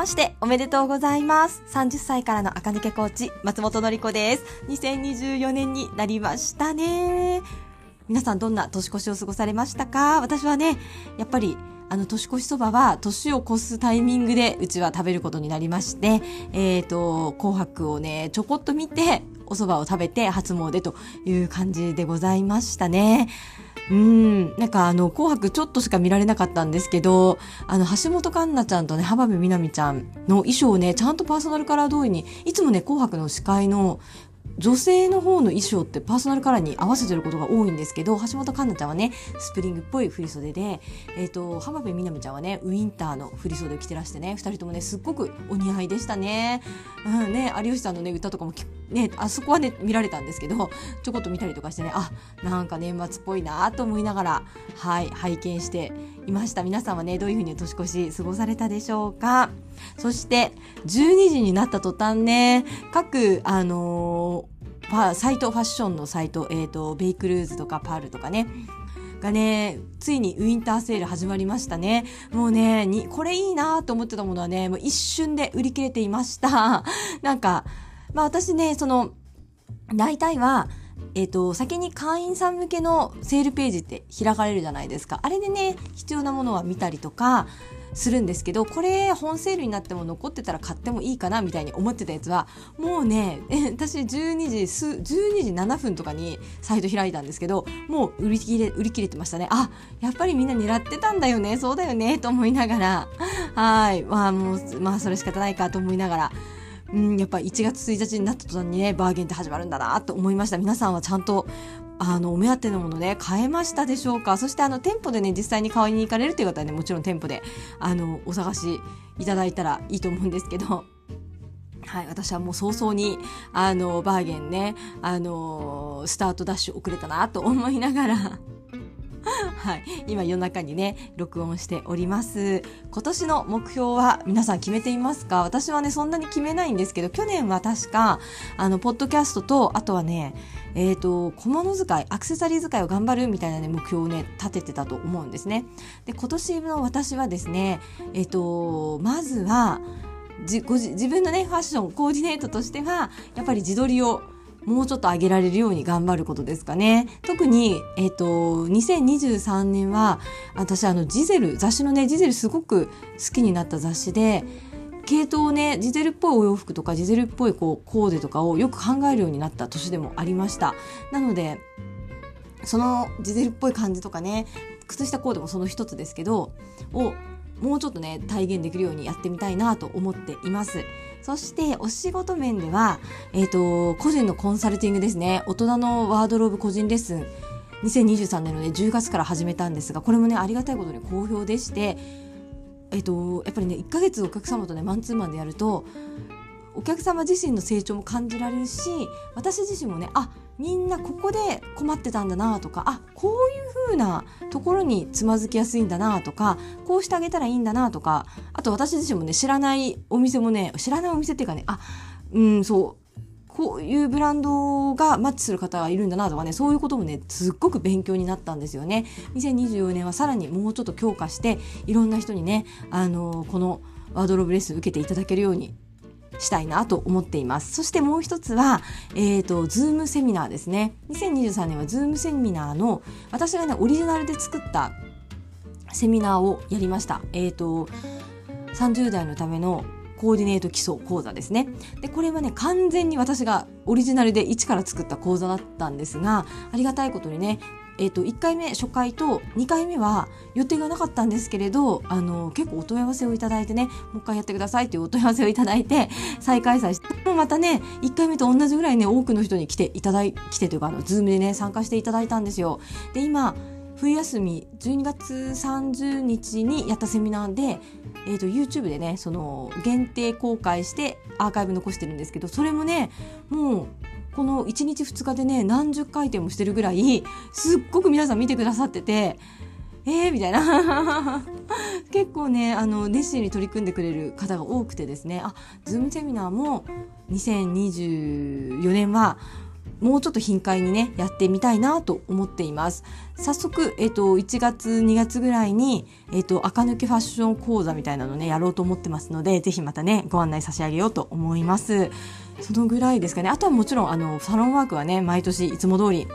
ましておめでとうございます。30歳からの赤抜けコーチ、松本のり子です。2024年になりましたね。皆さんどんな年越しを過ごされましたか？私はね、やっぱりあの、年越しそばは、年を越すタイミングで、うちは食べることになりまして、えっ、ー、と、紅白をね、ちょこっと見て、お蕎麦を食べて、初詣という感じでございましたね。うん、なんかあの、紅白ちょっとしか見られなかったんですけど、あの、橋本環奈ちゃんとね、浜辺美波ちゃんの衣装をね、ちゃんとパーソナルカラー通りに、いつもね、紅白の司会の女性の方の衣装ってパーソナルカラーに合わせてることが多いんですけど、橋本環奈ちゃんはね、スプリングっぽい振袖で、えっ、ー、と、浜辺美波ちゃんはね、ウィンターの振袖を着てらしてね、二人ともね、すっごくお似合いでしたね。うんね、有吉さんのね、歌とかもね、あそこはね、見られたんですけど、ちょこっと見たりとかしてね、あ、なんか年末っぽいなと思いながら、はい、拝見していました。皆さんはね、どういうふうに年越し過ごされたでしょうかそして、12時になった途端ね、各、あのーサイト、ファッションのサイト、えっ、ー、と、ベイクルーズとかパールとかね、がね、ついにウィンターセール始まりましたね。もうね、に、これいいなと思ってたものはね、もう一瞬で売り切れていました。なんか、まあ私ね、その、大体は、えっ、ー、と、先に会員さん向けのセールページって開かれるじゃないですか。あれでね、必要なものは見たりとか、するんですけどこれ本セールになっても残ってたら買ってもいいかなみたいに思ってたやつはもうね私12時す12時7分とかにサイト開いたんですけどもう売り切れ売り切れてましたね。あやっぱりみんな狙ってたんだよね。そうだよね。と思いながら。はい。まあもうまあそれ仕方ないかと思いながら。うん、やっぱ1月1日になった途端にね、バーゲンって始まるんだなと思いました。皆さんはちゃんとあの、お目当てのものね、買えましたでしょうか？そしてあの、店舗でね、実際に買いに行かれるという方はね、もちろん店舗で、あの、お探しいただいたらいいと思うんですけど、はい、私はもう早々に、あの、バーゲンね、あの、スタートダッシュ遅れたなと思いながら。はい。今夜中にね、録音しております。今年の目標は皆さん決めていますか？私はね、そんなに決めないんですけど、去年は確か、あの、ポッドキャストと、あとはね、えっ、ー、と、小物使い、アクセサリー使いを頑張るみたいなね、目標をね、立ててたと思うんですね。で、今年の私はですね、えっ、ー、と、まずは、自分のね、ファッションコーディネートとしては、やっぱり自撮りをもうちょっと上げられるように頑張ることですかね。特に、えっ、ー、と、2023年は、私、あの、ジゼル、雑誌のね、ジゼルすごく好きになった雑誌で、系統ね、ジゼルっぽいお洋服とか、ジゼルっぽいこうコーデとかをよく考えるようになった年でもありました。なので、そのジゼルっぽい感じとかね、靴下コーデもその一つですけど、をもうちょっとね、体現できるようにやってみたいなと思っています。そしてお仕事面では、えっ、ー、と、個人のコンサルティングですね。大人のワードローブ個人レッスン、2023年のね、10月から始めたんですが、これもね、ありがたいことに好評でして、えっ、ー、と、やっぱりね、1ヶ月お客様とね、マンツーマンでやると、お客様自身の成長も感じられるし私自身もねあみんなここで困ってたんだなとかあこういう風なところにつまずきやすいんだなとかこうしてあげたらいいんだなとかあと私自身もね知らないお店もね知らないお店っていうかねあうんそうこういうブランドがマッチする方がいるんだなとかね、そういうこともね、すっごく勉強になったんですよね。2024年はさらにもうちょっと強化して、いろんな人にね、あのこのワードローブレッス受けていただけるようにしたいなと思っています。そしてもう一つは、え、ー、と、ズームセミナーですね。2023年はズームセミナーの、私がね、オリジナルで作ったセミナーをやりました。えっ、ー、と、30代のためのコーディネート基礎講座ですね。で、これはね、完全に私がオリジナルで一から作った講座だったんですが、ありがたいことにね、え、ー、と、1回目初回と2回目は予定がなかったんですけれど、あの、結構お問い合わせをいただいてね、もう一回やってくださいというお問い合わせをいただいて、再開催して、もまたね、1回目と同じぐらいね、多くの人に来ていただい、来てというか、あの、ズームでね、参加していただいたんですよ。で、今、冬休み12月30日にやったセミナーで、えーと、YouTube でねその限定公開してアーカイブ残してるんですけどそれもねもうこの1日2日でね何十回転もしてるぐらいすっごく皆さん見てくださっててえーみたいな。結構ねあの熱心に取り組んでくれる方が多くてですね。あズームセミナーも2024年はもうちょっと頻回にね、やってみたいなと思っています。早速、えっ、と、1月、2月ぐらいに、えっ、と、赤抜けファッション講座みたいなのね、やろうと思ってますので、ぜひまたね、ご案内差し上げようと思います。そのぐらいですかね。あとはもちろん、あの、サロンワークはね、毎年いつも通り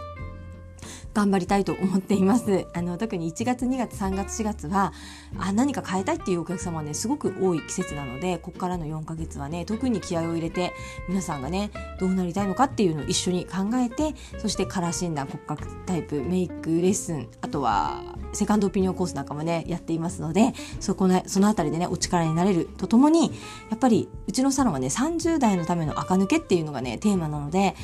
頑張りたいと思っています。あの特に1月2月3月4月はあ何か変えたいっていうお客様はねすごく多い季節なのでここからの4ヶ月はね特に気合を入れて皆さんがねどうなりたいのかっていうのを一緒に考えてそしてカラー診断骨格タイプメイクレッスンあとはセカンドオピニオンコースなんかもねやっていますのでそこ、ね、そのあたりでねお力になれるとともにやっぱりうちのサロンはね30代のための垢抜けっていうのがねテーマなので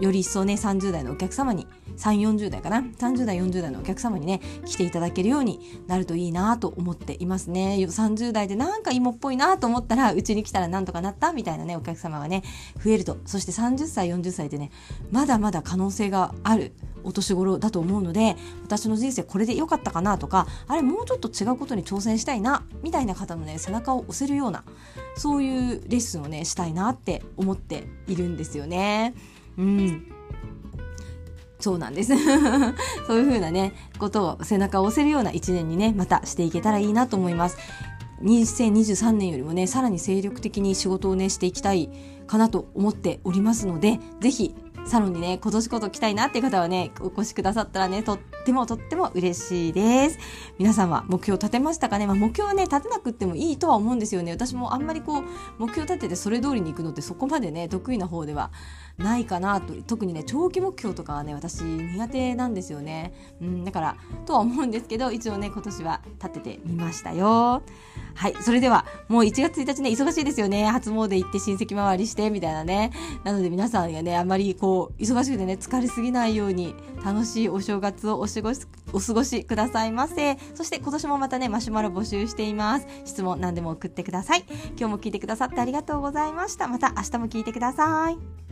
より一層ね30代のお客様に3 4 0代かな30代40代のお客様にね来ていただけるようになるといいなと思っていますね30代でなんか芋っぽいなと思ったらうちに来たらなんとかなったみたいなねお客様がね増えるとそして30歳40歳でねまだまだ可能性があるお年頃だと思うので私の人生これで良かったかなとかあれもうちょっと違うことに挑戦したいなみたいな方のね背中を押せるようなそういうレッスンをねしたいなって思っているんですよね。うん。そうなんです。そういう風なねことを背中を押せるような一年にねまたしていけたらいいなと思います。2023年よりもねさらに精力的に仕事をねしていきたいかなと思っておりますので是非サロンにね、今年こそ来たいなっていう方はね、お越しくださったらね、とってもとっても嬉しいです。皆さんは目標立てましたかね？まあ、目標はね、立てなくてもいいとは思うんですよね。私もあんまりこう、目標立ててそれ通りに行くのってそこまでね、得意な方ではないかなと。特にね、長期目標とかはね、私苦手なんですよね。うん、だから、とは思うんですけど、一応ね、今年は立ててみましたよ。はい。それでは、もう1月1日ね、忙しいですよね。初詣行って親戚回りして、みたいなね。なので皆さんがね、あんまりこう、忙しくてね、疲れすぎないように、楽しいお正月をお過ごし、お過ごしくださいませ。そして今年もまたね、マシュマロ募集しています。質問何でも送ってください。今日も聞いてくださってありがとうございました。また明日も聞いてください。